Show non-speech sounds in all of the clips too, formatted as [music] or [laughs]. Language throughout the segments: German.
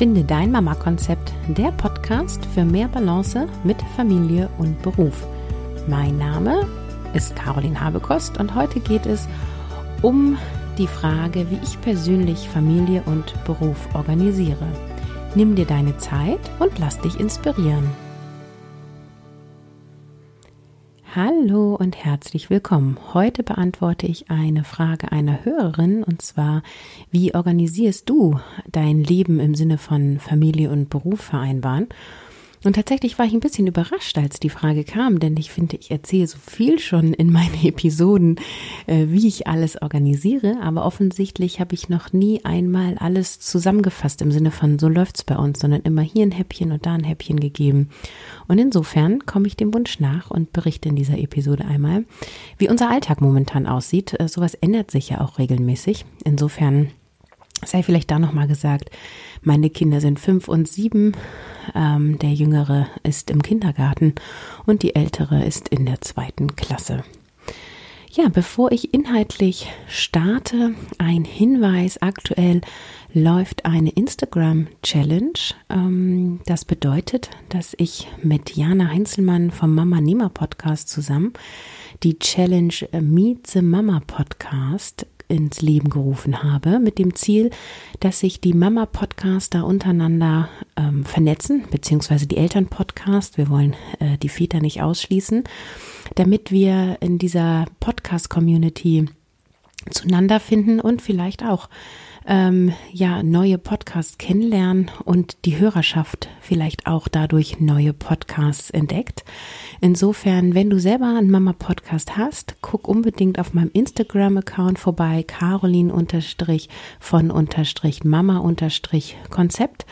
Finde dein Mama-Konzept, der Podcast für mehr Balance mit Familie und Beruf. Mein Name ist Caroline Habekost und heute geht es um die Frage, wie ich persönlich Familie und Beruf organisiere. Nimm dir deine Zeit und lass dich inspirieren. Hallo und herzlich willkommen. Heute beantworte ich eine Frage einer Hörerin und zwar, wie organisierst du dein Leben im Sinne von Familie und Beruf vereinbaren? Und tatsächlich war ich ein bisschen überrascht, als die Frage kam, denn ich finde, ich erzähle so viel schon in meinen [laughs] Episoden, äh, wie ich alles organisiere, aber offensichtlich habe ich noch nie einmal alles zusammengefasst im Sinne von so läuft's bei uns, sondern immer hier ein Häppchen und da ein Häppchen gegeben. Und insofern komme ich dem Wunsch nach und berichte in dieser Episode einmal, wie unser Alltag momentan aussieht. Äh, sowas ändert sich ja auch regelmäßig. Insofern sei vielleicht da nochmal gesagt, meine Kinder sind fünf und sieben, ähm, der Jüngere ist im Kindergarten und die Ältere ist in der zweiten Klasse. Ja, bevor ich inhaltlich starte, ein Hinweis. Aktuell läuft eine Instagram-Challenge. Ähm, das bedeutet, dass ich mit Jana Heinzelmann vom Mama Nima Podcast zusammen die Challenge Meet the Mama Podcast ins Leben gerufen habe, mit dem Ziel, dass sich die Mama-Podcaster untereinander ähm, vernetzen, beziehungsweise die Eltern-Podcast. Wir wollen äh, die Väter nicht ausschließen, damit wir in dieser Podcast-Community zueinander finden und vielleicht auch ähm, ja neue Podcasts kennenlernen und die Hörerschaft vielleicht auch dadurch neue Podcasts entdeckt. Insofern, wenn du selber einen Mama Podcast hast, guck unbedingt auf meinem Instagram Account vorbei, Caroline von Mama Konzept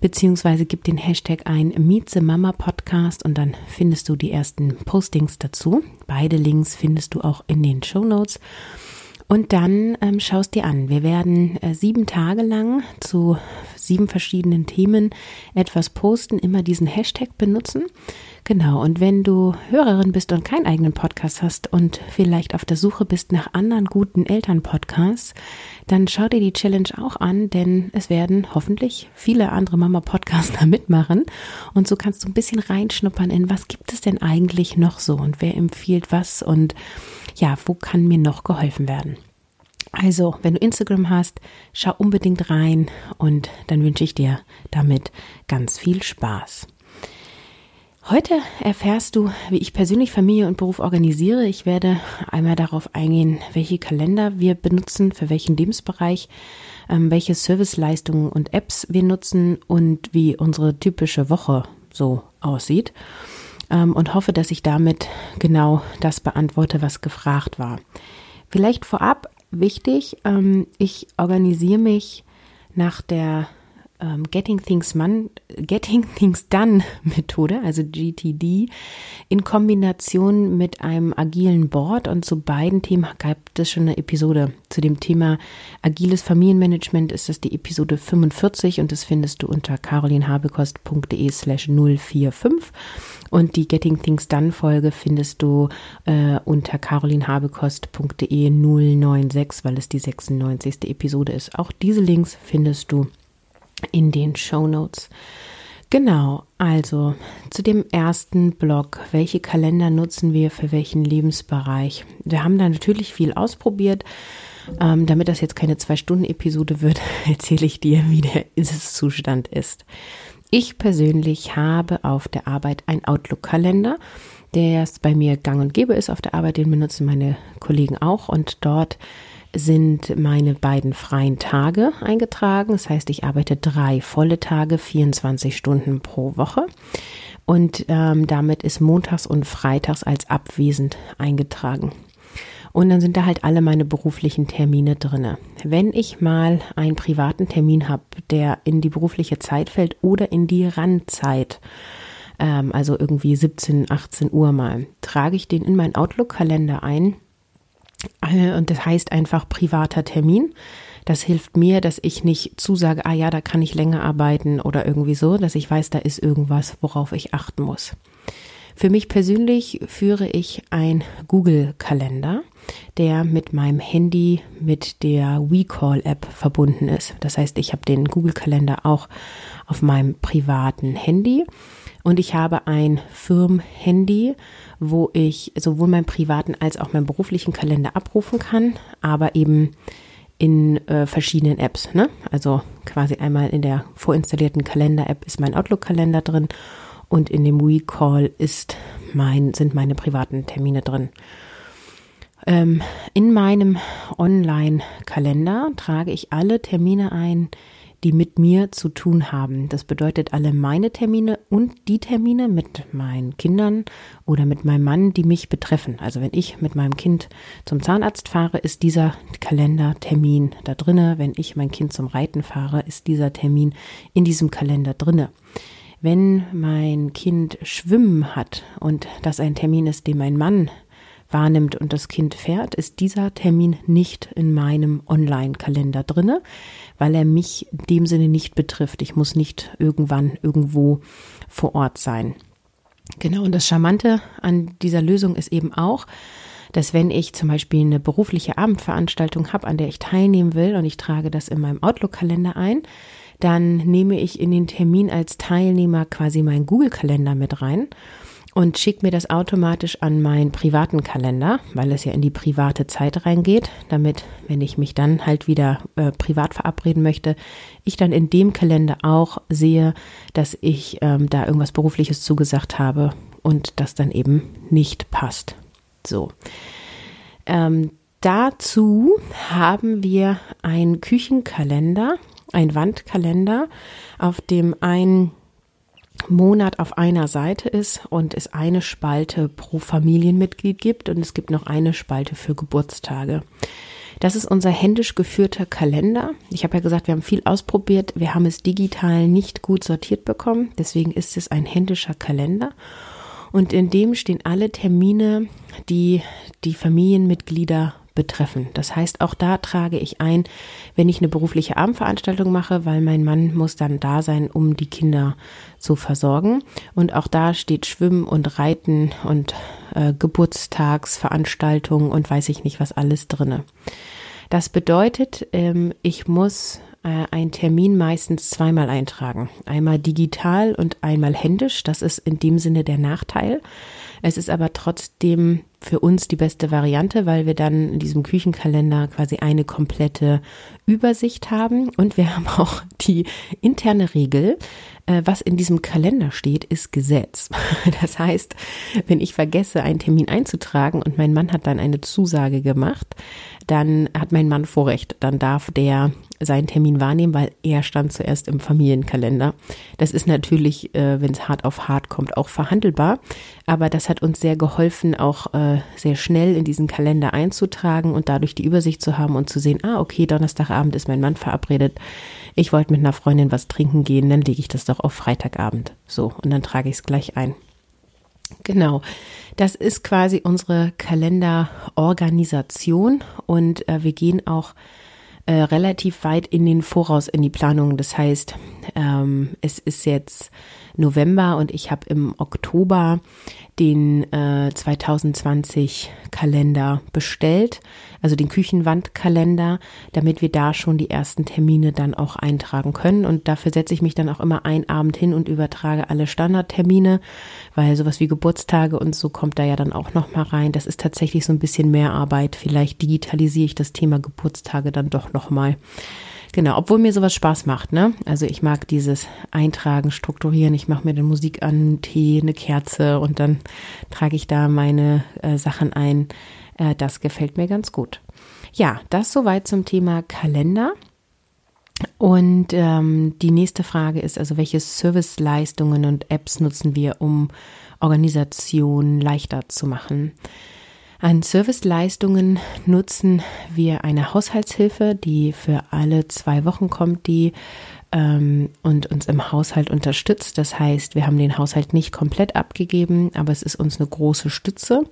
beziehungsweise gib den Hashtag ein Meet the Mama Podcast und dann findest du die ersten Postings dazu. Beide Links findest du auch in den Show Notes. Und dann ähm, schaust dir an. Wir werden äh, sieben Tage lang zu sieben verschiedenen Themen etwas posten, immer diesen Hashtag benutzen. Genau, und wenn du Hörerin bist und keinen eigenen Podcast hast und vielleicht auf der Suche bist nach anderen guten Elternpodcasts, dann schau dir die Challenge auch an, denn es werden hoffentlich viele andere Mama-Podcaster [laughs] mitmachen. Und so kannst du ein bisschen reinschnuppern in, was gibt es denn eigentlich noch so und wer empfiehlt was und ja, wo kann mir noch geholfen werden? Also, wenn du Instagram hast, schau unbedingt rein und dann wünsche ich dir damit ganz viel Spaß. Heute erfährst du, wie ich persönlich Familie und Beruf organisiere. Ich werde einmal darauf eingehen, welche Kalender wir benutzen, für welchen Lebensbereich, ähm, welche Serviceleistungen und Apps wir nutzen und wie unsere typische Woche so aussieht ähm, und hoffe, dass ich damit genau das beantworte, was gefragt war. Vielleicht vorab wichtig, ähm, ich organisiere mich nach der ähm, Getting Things Man, Getting Things Done [laughs] Methode, also GTD, in Kombination mit einem agilen Board. Und zu beiden Themen gab es schon eine Episode. Zu dem Thema agiles Familienmanagement ist das die Episode 45 und das findest du unter carolinhabekost.de slash 045. Und die Getting Things Done Folge findest du äh, unter carolinhabekost.de 096, weil es die 96. Episode ist. Auch diese Links findest du in den Show Notes. Genau, also zu dem ersten Blog. Welche Kalender nutzen wir für welchen Lebensbereich? Wir haben da natürlich viel ausprobiert. Ähm, damit das jetzt keine Zwei-Stunden-Episode wird, [laughs] erzähle ich dir, wie der Ist-Zustand ist. Ich persönlich habe auf der Arbeit einen Outlook-Kalender, der bei mir gang und gäbe ist auf der Arbeit. Den benutzen meine Kollegen auch und dort sind meine beiden freien Tage eingetragen. Das heißt, ich arbeite drei volle Tage, 24 Stunden pro Woche. Und ähm, damit ist montags und freitags als abwesend eingetragen. Und dann sind da halt alle meine beruflichen Termine drinne. Wenn ich mal einen privaten Termin habe, der in die berufliche Zeit fällt oder in die Randzeit, ähm, also irgendwie 17, 18 Uhr mal, trage ich den in meinen Outlook-Kalender ein und das heißt einfach privater Termin. Das hilft mir, dass ich nicht zusage, ah ja, da kann ich länger arbeiten oder irgendwie so, dass ich weiß, da ist irgendwas, worauf ich achten muss. Für mich persönlich führe ich ein Google-Kalender, der mit meinem Handy mit der WeCall-App verbunden ist. Das heißt, ich habe den Google-Kalender auch auf meinem privaten Handy und ich habe ein Firmenhandy, wo ich sowohl meinen privaten als auch meinen beruflichen Kalender abrufen kann, aber eben in äh, verschiedenen Apps. Ne? Also quasi einmal in der vorinstallierten Kalender-App ist mein Outlook-Kalender drin und in dem WeCall ist mein, sind meine privaten Termine drin. Ähm, in meinem Online-Kalender trage ich alle Termine ein, die mit mir zu tun haben. Das bedeutet alle meine Termine und die Termine mit meinen Kindern oder mit meinem Mann, die mich betreffen. Also wenn ich mit meinem Kind zum Zahnarzt fahre, ist dieser Kalendertermin da drinne. Wenn ich mein Kind zum Reiten fahre, ist dieser Termin in diesem Kalender drinne. Wenn mein Kind Schwimmen hat und das ein Termin ist, den mein Mann wahrnimmt und das Kind fährt, ist dieser Termin nicht in meinem Online-Kalender drinne, weil er mich in dem Sinne nicht betrifft. Ich muss nicht irgendwann irgendwo vor Ort sein. Genau, und das Charmante an dieser Lösung ist eben auch, dass wenn ich zum Beispiel eine berufliche Abendveranstaltung habe, an der ich teilnehmen will und ich trage das in meinem Outlook-Kalender ein, dann nehme ich in den Termin als Teilnehmer quasi meinen Google-Kalender mit rein und schickt mir das automatisch an meinen privaten Kalender, weil es ja in die private Zeit reingeht, damit, wenn ich mich dann halt wieder äh, privat verabreden möchte, ich dann in dem Kalender auch sehe, dass ich ähm, da irgendwas Berufliches zugesagt habe und das dann eben nicht passt. So. Ähm, dazu haben wir einen Küchenkalender, ein Wandkalender, auf dem ein Monat auf einer Seite ist und es eine Spalte pro Familienmitglied gibt und es gibt noch eine Spalte für Geburtstage. Das ist unser händisch geführter Kalender. Ich habe ja gesagt, wir haben viel ausprobiert. Wir haben es digital nicht gut sortiert bekommen. Deswegen ist es ein händischer Kalender. Und in dem stehen alle Termine, die die Familienmitglieder betreffen. Das heißt, auch da trage ich ein, wenn ich eine berufliche Abendveranstaltung mache, weil mein Mann muss dann da sein, um die Kinder zu versorgen. Und auch da steht Schwimmen und Reiten und äh, Geburtstagsveranstaltungen und weiß ich nicht was alles drinne. Das bedeutet, ähm, ich muss äh, einen Termin meistens zweimal eintragen. Einmal digital und einmal händisch. Das ist in dem Sinne der Nachteil. Es ist aber trotzdem für uns die beste Variante, weil wir dann in diesem Küchenkalender quasi eine komplette Übersicht haben. Und wir [laughs] haben auch die interne Regel, was in diesem Kalender steht, ist Gesetz. [laughs] Das heißt, wenn ich vergesse, einen Termin einzutragen und mein Mann hat dann eine Zusage gemacht, dann hat mein Mann Vorrecht. Dann darf der seinen Termin wahrnehmen, weil er stand zuerst im Familienkalender. Das ist natürlich, äh, wenn es hart auf hart kommt, auch verhandelbar. Aber das hat uns sehr geholfen, auch äh, sehr schnell in diesen Kalender einzutragen und dadurch die Übersicht zu haben und zu sehen, ah, okay, Donnerstagabend ist mein Mann verabredet. Ich wollte mit einer Freundin was trinken gehen, dann lege ich das doch auf Freitagabend. So, und dann trage ich es gleich ein. Genau, das ist quasi unsere Kalenderorganisation und äh, wir gehen auch äh, relativ weit in den Voraus in die Planung. Das heißt, ähm, es ist jetzt November und ich habe im Oktober den äh, 2020 Kalender bestellt, also den Küchenwandkalender, damit wir da schon die ersten Termine dann auch eintragen können. Und dafür setze ich mich dann auch immer einen Abend hin und übertrage alle Standardtermine, weil sowas wie Geburtstage und so kommt da ja dann auch noch mal rein. Das ist tatsächlich so ein bisschen mehr Arbeit. Vielleicht digitalisiere ich das Thema Geburtstage dann doch noch mal. Genau, obwohl mir sowas Spaß macht, ne? Also ich mag dieses Eintragen, Strukturieren. Ich mache mir dann Musik an, Tee, eine Kerze und dann trage ich da meine äh, Sachen ein. Äh, das gefällt mir ganz gut. Ja, das soweit zum Thema Kalender. Und ähm, die nächste Frage ist also, welche Serviceleistungen und Apps nutzen wir, um Organisation leichter zu machen? An Serviceleistungen nutzen wir eine Haushaltshilfe, die für alle zwei Wochen kommt, die ähm, und uns im Haushalt unterstützt. Das heißt, wir haben den Haushalt nicht komplett abgegeben, aber es ist uns eine große Stütze.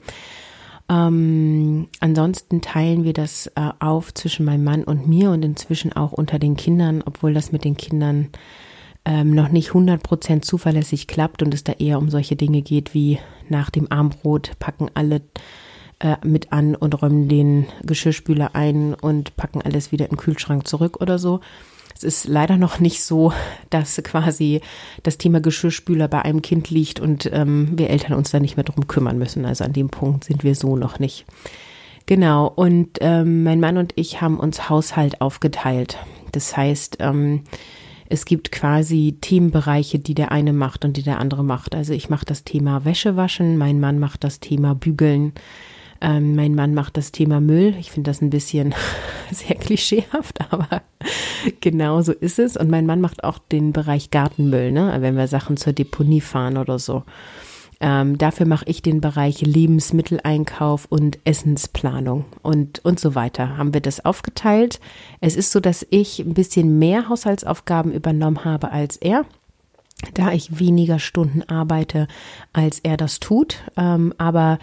Ähm, ansonsten teilen wir das äh, auf zwischen meinem Mann und mir und inzwischen auch unter den Kindern, obwohl das mit den Kindern ähm, noch nicht 100% zuverlässig klappt und es da eher um solche Dinge geht wie nach dem Armbrot packen alle äh, mit an und räumen den Geschirrspüler ein und packen alles wieder in den Kühlschrank zurück oder so. Es ist leider noch nicht so, dass quasi das Thema Geschirrspüler bei einem Kind liegt und ähm, wir Eltern uns da nicht mehr drum kümmern müssen. Also an dem Punkt sind wir so noch nicht. Genau, und ähm, mein Mann und ich haben uns Haushalt aufgeteilt. Das heißt, ähm, es gibt quasi Themenbereiche, die der eine macht und die der andere macht. Also ich mache das Thema Wäsche waschen, mein Mann macht das Thema Bügeln, ähm, mein Mann macht das Thema Müll. Ich finde das ein bisschen [laughs] sehr klischeehaft, aber genau so ist es. Und mein Mann macht auch den Bereich Gartenmüll, ne? wenn wir Sachen zur Deponie fahren oder so. Ähm, dafür mache ich den Bereich Lebensmitteleinkauf und Essensplanung und, und so weiter. Haben wir das aufgeteilt. Es ist so, dass ich ein bisschen mehr Haushaltsaufgaben übernommen habe als er da ich weniger Stunden arbeite, als er das tut. Ähm, aber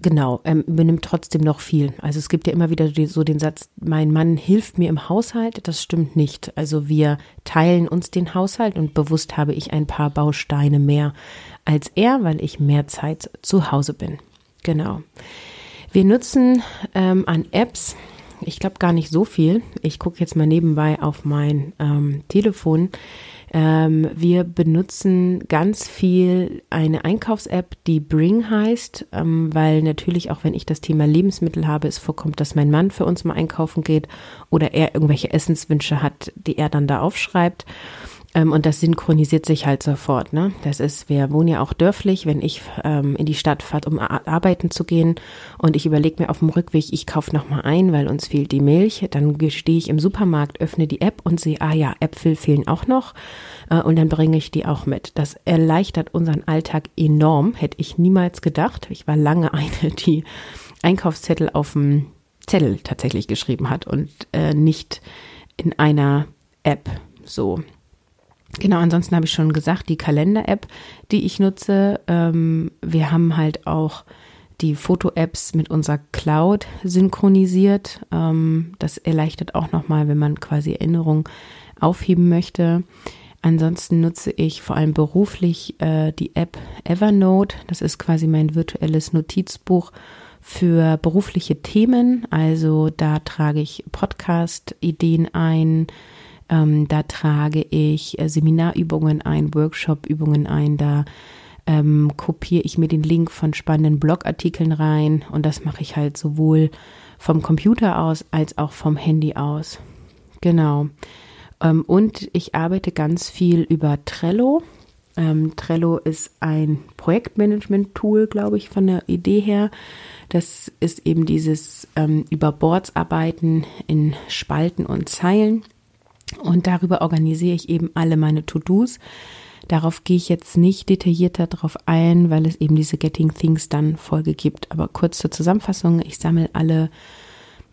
Genau, er übernimmt trotzdem noch viel. Also es gibt ja immer wieder so den Satz, mein Mann hilft mir im Haushalt. Das stimmt nicht. Also wir teilen uns den Haushalt und bewusst habe ich ein paar Bausteine mehr als er, weil ich mehr Zeit zu Hause bin. Genau. Wir nutzen ähm, an Apps, ich glaube gar nicht so viel. Ich gucke jetzt mal nebenbei auf mein ähm, Telefon. Ähm, wir benutzen ganz viel eine Einkaufs-App, die Bring heißt, ähm, weil natürlich auch wenn ich das Thema Lebensmittel habe, es vorkommt, dass mein Mann für uns mal einkaufen geht oder er irgendwelche Essenswünsche hat, die er dann da aufschreibt. Ähm, und das synchronisiert sich halt sofort. Ne? Das ist, wir wohnen ja auch dörflich, wenn ich ähm, in die Stadt fahre, um arbeiten zu gehen und ich überlege mir auf dem Rückweg, ich kaufe nochmal ein, weil uns fehlt die Milch. Dann stehe ich im Supermarkt, öffne die App und sehe, ah ja, Äpfel fehlen auch noch äh, und dann bringe ich die auch mit. Das erleichtert unseren Alltag enorm, hätte ich niemals gedacht. Ich war lange eine, die Einkaufszettel auf dem Zettel tatsächlich geschrieben hat und äh, nicht in einer App so. Genau, ansonsten habe ich schon gesagt, die Kalender-App, die ich nutze. Ähm, wir haben halt auch die Foto-Apps mit unserer Cloud synchronisiert. Ähm, das erleichtert auch nochmal, wenn man quasi Erinnerungen aufheben möchte. Ansonsten nutze ich vor allem beruflich äh, die App Evernote. Das ist quasi mein virtuelles Notizbuch für berufliche Themen. Also da trage ich Podcast-Ideen ein, ähm, da trage ich äh, Seminarübungen ein, Workshop-Übungen ein, da ähm, kopiere ich mir den Link von spannenden Blogartikeln rein und das mache ich halt sowohl vom Computer aus als auch vom Handy aus. Genau. Ähm, und ich arbeite ganz viel über Trello. Ähm, Trello ist ein Projektmanagement-Tool, glaube ich, von der Idee her. Das ist eben dieses ähm, über Boards arbeiten in Spalten und Zeilen. Und darüber organisiere ich eben alle meine To-Dos. Darauf gehe ich jetzt nicht detaillierter drauf ein, weil es eben diese Getting Things dann Folge gibt. Aber kurz zur Zusammenfassung. Ich sammle alle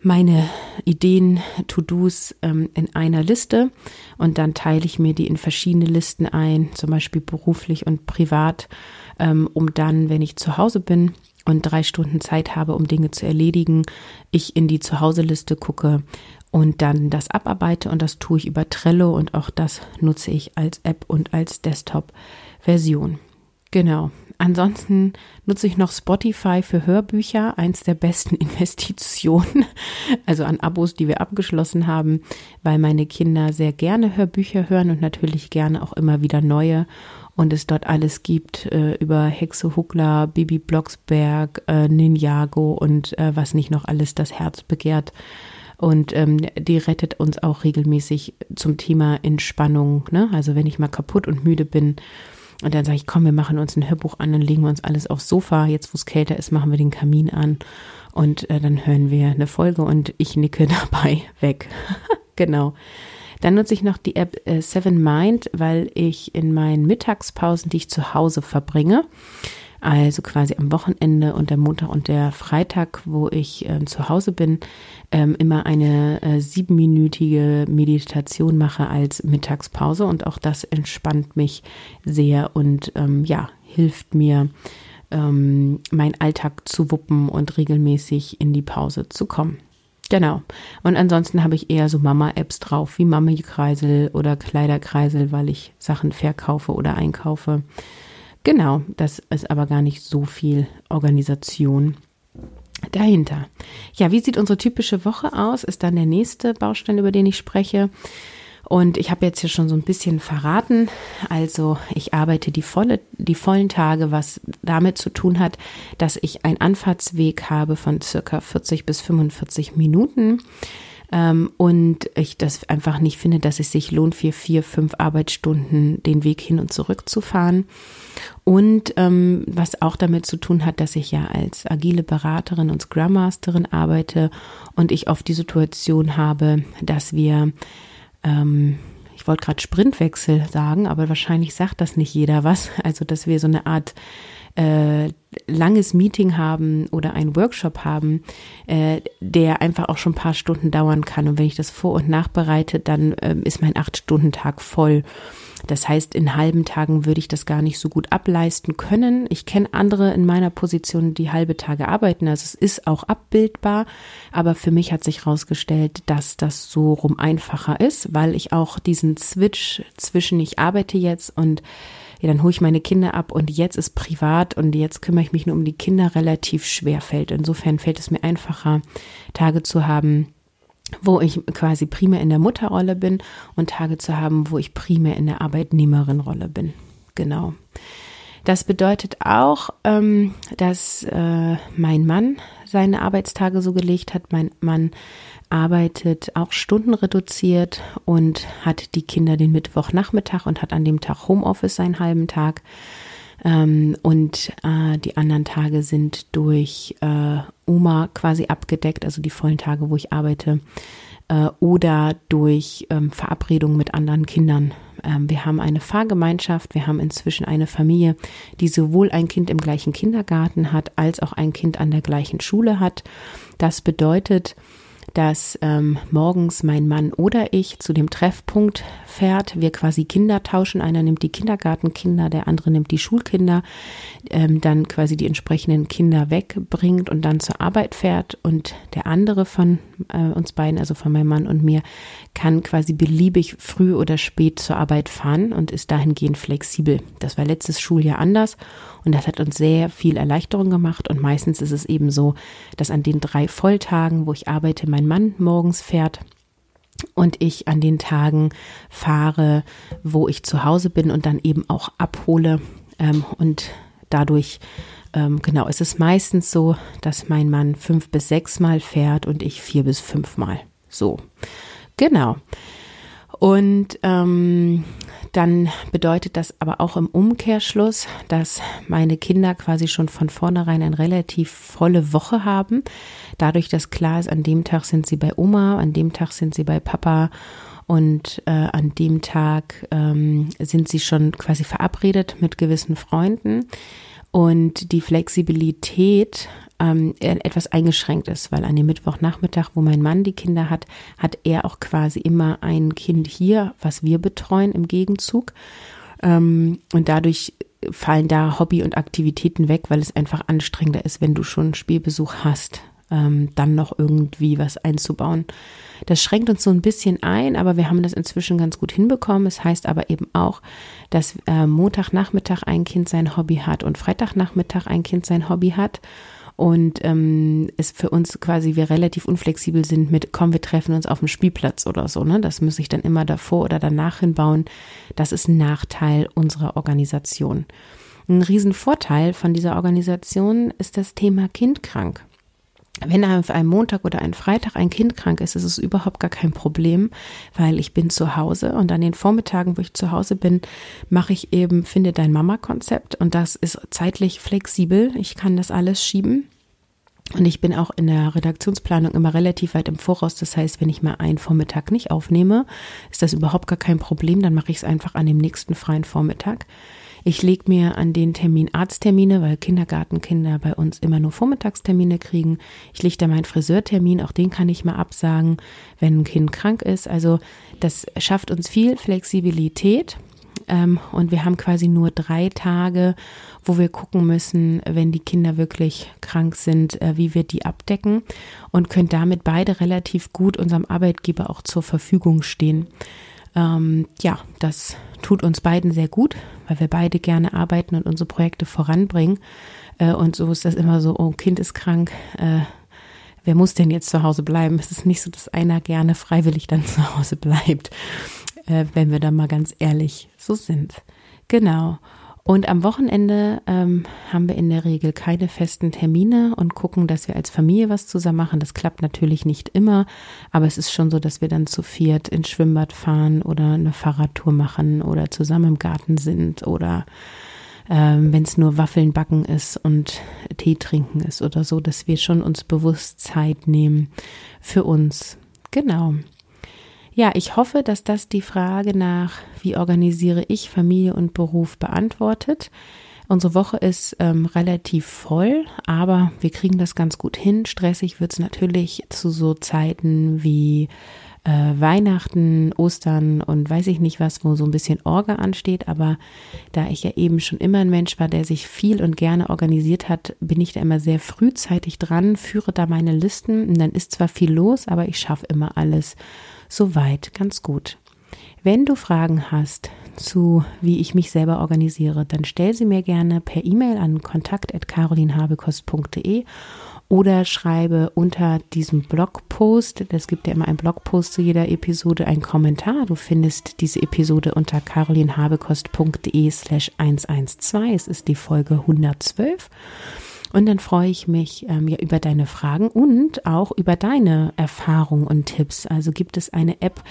meine Ideen, To-Dos ähm, in einer Liste und dann teile ich mir die in verschiedene Listen ein, zum Beispiel beruflich und privat, ähm, um dann, wenn ich zu Hause bin und drei Stunden Zeit habe, um Dinge zu erledigen, ich in die Zuhause-Liste gucke und dann das abarbeite und das tue ich über Trello und auch das nutze ich als App und als Desktop-Version. Genau. Ansonsten nutze ich noch Spotify für Hörbücher, eins der besten [laughs] Investitionen, also an Abos, die wir abgeschlossen haben, weil meine Kinder sehr gerne Hörbücher hören und natürlich gerne auch immer wieder neue und es dort alles gibt äh, über Hexe Huckler, Bibi Blocksberg, äh, Ninjago und äh, was nicht noch alles das Herz begehrt. Und ähm, die rettet uns auch regelmäßig zum Thema Entspannung. Ne? Also wenn ich mal kaputt und müde bin, und dann sage ich, komm, wir machen uns ein Hörbuch an, dann legen wir uns alles aufs Sofa. Jetzt, wo es kälter ist, machen wir den Kamin an und äh, dann hören wir eine Folge und ich nicke [laughs] dabei weg. [laughs] genau. Dann nutze ich noch die App äh, Seven Mind, weil ich in meinen Mittagspausen, die ich zu Hause verbringe, also quasi am Wochenende und der Montag und der Freitag, wo ich äh, zu Hause bin, ähm, immer eine äh, siebenminütige Meditation mache als Mittagspause und auch das entspannt mich sehr und ähm, ja, hilft mir, ähm, meinen Alltag zu wuppen und regelmäßig in die Pause zu kommen. Genau. Und ansonsten habe ich eher so Mama-Apps drauf, wie Mami-Kreisel oder Kleiderkreisel, weil ich Sachen verkaufe oder einkaufe. Genau, das ist aber gar nicht so viel Organisation dahinter. Ja, wie sieht unsere typische Woche aus? Ist dann der nächste Baustein, über den ich spreche. Und ich habe jetzt hier schon so ein bisschen verraten. Also ich arbeite die volle, die vollen Tage, was damit zu tun hat, dass ich einen Anfahrtsweg habe von circa 40 bis 45 Minuten. Ähm, und ich das einfach nicht finde, dass es sich lohnt, für vier, fünf Arbeitsstunden den Weg hin und zurück zu fahren. Und ähm, was auch damit zu tun hat, dass ich ja als agile Beraterin und Scrum Masterin arbeite und ich oft die Situation habe, dass wir ähm, ich wollte gerade Sprintwechsel sagen, aber wahrscheinlich sagt das nicht jeder was. Also, dass wir so eine Art äh, langes Meeting haben oder einen Workshop haben, äh, der einfach auch schon ein paar Stunden dauern kann. Und wenn ich das vor- und nachbereite, dann äh, ist mein Acht-Stunden-Tag voll. Das heißt, in halben Tagen würde ich das gar nicht so gut ableisten können. Ich kenne andere in meiner Position, die halbe Tage arbeiten. Also es ist auch abbildbar. Aber für mich hat sich herausgestellt, dass das so rum einfacher ist, weil ich auch diesen Switch zwischen ich arbeite jetzt und ja, dann hole ich meine Kinder ab und jetzt ist privat und jetzt kümmere ich mich nur um die Kinder relativ schwer fällt. Insofern fällt es mir einfacher, Tage zu haben, wo ich quasi primär in der Mutterrolle bin und Tage zu haben, wo ich primär in der Arbeitnehmerinrolle bin. Genau. Das bedeutet auch, ähm, dass äh, mein Mann seine Arbeitstage so gelegt hat. Mein Mann arbeitet auch stundenreduziert und hat die Kinder den Mittwochnachmittag und hat an dem Tag Homeoffice seinen halben Tag. Ähm, und äh, die anderen Tage sind durch äh, Oma quasi abgedeckt, also die vollen Tage, wo ich arbeite, äh, oder durch ähm, Verabredungen mit anderen Kindern. Ähm, wir haben eine Fahrgemeinschaft, wir haben inzwischen eine Familie, die sowohl ein Kind im gleichen Kindergarten hat, als auch ein Kind an der gleichen Schule hat. Das bedeutet, dass ähm, morgens mein Mann oder ich zu dem Treffpunkt fährt. Wir quasi Kinder tauschen. Einer nimmt die Kindergartenkinder, der andere nimmt die Schulkinder, ähm, dann quasi die entsprechenden Kinder wegbringt und dann zur Arbeit fährt. Und der andere von äh, uns beiden, also von meinem Mann und mir, kann quasi beliebig früh oder spät zur Arbeit fahren und ist dahingehend flexibel. Das war letztes Schuljahr anders und das hat uns sehr viel Erleichterung gemacht. Und meistens ist es eben so, dass an den drei Volltagen, wo ich arbeite, mein Mann morgens fährt und ich an den Tagen fahre, wo ich zu Hause bin und dann eben auch abhole. Ähm, und dadurch, ähm, genau, ist es meistens so, dass mein Mann fünf bis sechs Mal fährt und ich vier bis fünf Mal. So, genau. Und ähm, dann bedeutet das aber auch im Umkehrschluss, dass meine Kinder quasi schon von vornherein eine relativ volle Woche haben. Dadurch, dass klar ist, an dem Tag sind sie bei Oma, an dem Tag sind sie bei Papa und äh, an dem Tag ähm, sind sie schon quasi verabredet mit gewissen Freunden. Und die Flexibilität ähm, etwas eingeschränkt ist, weil an dem Mittwochnachmittag, wo mein Mann die Kinder hat, hat er auch quasi immer ein Kind hier, was wir betreuen im Gegenzug. Ähm, und dadurch fallen da Hobby und Aktivitäten weg, weil es einfach anstrengender ist, wenn du schon Spielbesuch hast, ähm, dann noch irgendwie was einzubauen. Das schränkt uns so ein bisschen ein, aber wir haben das inzwischen ganz gut hinbekommen. Es heißt aber eben auch, dass äh, Montagnachmittag ein Kind sein Hobby hat und Freitagnachmittag ein Kind sein Hobby hat und ähm, es für uns quasi wir relativ unflexibel sind mit, komm, wir treffen uns auf dem Spielplatz oder so. Ne? Das muss ich dann immer davor oder danach hinbauen. Das ist ein Nachteil unserer Organisation. Ein Riesenvorteil von dieser Organisation ist das Thema Kindkrank. Wenn auf einem Montag oder einem Freitag ein Kind krank ist, ist es überhaupt gar kein Problem, weil ich bin zu Hause und an den Vormittagen, wo ich zu Hause bin, mache ich eben Finde dein Mama-Konzept und das ist zeitlich flexibel. Ich kann das alles schieben. Und ich bin auch in der Redaktionsplanung immer relativ weit im Voraus. Das heißt, wenn ich mal einen Vormittag nicht aufnehme, ist das überhaupt gar kein Problem. Dann mache ich es einfach an dem nächsten freien Vormittag. Ich lege mir an den Termin Arzttermine, weil Kindergartenkinder bei uns immer nur Vormittagstermine kriegen. Ich lege da meinen Friseurtermin, auch den kann ich mal absagen, wenn ein Kind krank ist. Also das schafft uns viel Flexibilität. Ähm, und wir haben quasi nur drei Tage, wo wir gucken müssen, wenn die Kinder wirklich krank sind, äh, wie wir die abdecken und können damit beide relativ gut unserem Arbeitgeber auch zur Verfügung stehen. Ähm, ja, das tut uns beiden sehr gut, weil wir beide gerne arbeiten und unsere Projekte voranbringen. Äh, und so ist das immer so, oh, Kind ist krank, äh, wer muss denn jetzt zu Hause bleiben? Es ist nicht so, dass einer gerne freiwillig dann [laughs] zu Hause bleibt, äh, wenn wir da mal ganz ehrlich so sind. Genau. Und am Wochenende ähm, haben wir in der Regel keine festen Termine und gucken, dass wir als Familie was zusammen machen. Das klappt natürlich nicht immer, aber es ist schon so, dass wir dann zu viert ins Schwimmbad fahren oder eine Fahrradtour machen oder zusammen im Garten sind oder ähm, wenn es nur Waffeln backen ist und Tee trinken ist oder so, dass wir schon uns bewusst Zeit nehmen für uns. Genau. Ja, ich hoffe, dass das die Frage nach, wie organisiere ich Familie und Beruf beantwortet. Unsere Woche ist ähm, relativ voll, aber wir kriegen das ganz gut hin. Stressig wird es natürlich zu so Zeiten wie äh, Weihnachten, Ostern und weiß ich nicht was, wo so ein bisschen Orga ansteht. Aber da ich ja eben schon immer ein Mensch war, der sich viel und gerne organisiert hat, bin ich da immer sehr frühzeitig dran, führe da meine Listen. Und dann ist zwar viel los, aber ich schaffe immer alles soweit ganz gut. Wenn du Fragen hast zu, wie ich mich selber organisiere, dann stell sie mir gerne per E-Mail an kontakt.carolinhabekost.de oder schreibe unter diesem Blogpost, es gibt ja immer einen Blogpost zu jeder Episode, einen Kommentar. Du findest diese Episode unter carolinhabekost.de slash 112. Es ist die Folge 112. Und dann freue ich mich ähm, ja über deine Fragen und auch über deine Erfahrungen und Tipps. Also gibt es eine App,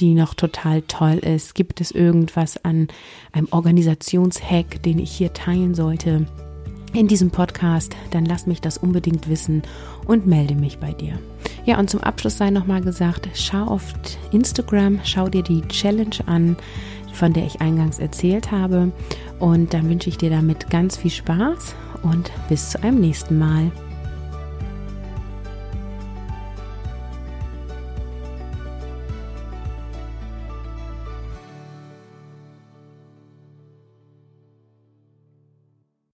die noch total toll ist? Gibt es irgendwas an einem Organisationshack, den ich hier teilen sollte? in diesem Podcast, dann lass mich das unbedingt wissen und melde mich bei dir. Ja, und zum Abschluss sei nochmal gesagt, schau auf Instagram, schau dir die Challenge an, von der ich eingangs erzählt habe. Und dann wünsche ich dir damit ganz viel Spaß und bis zu einem nächsten Mal.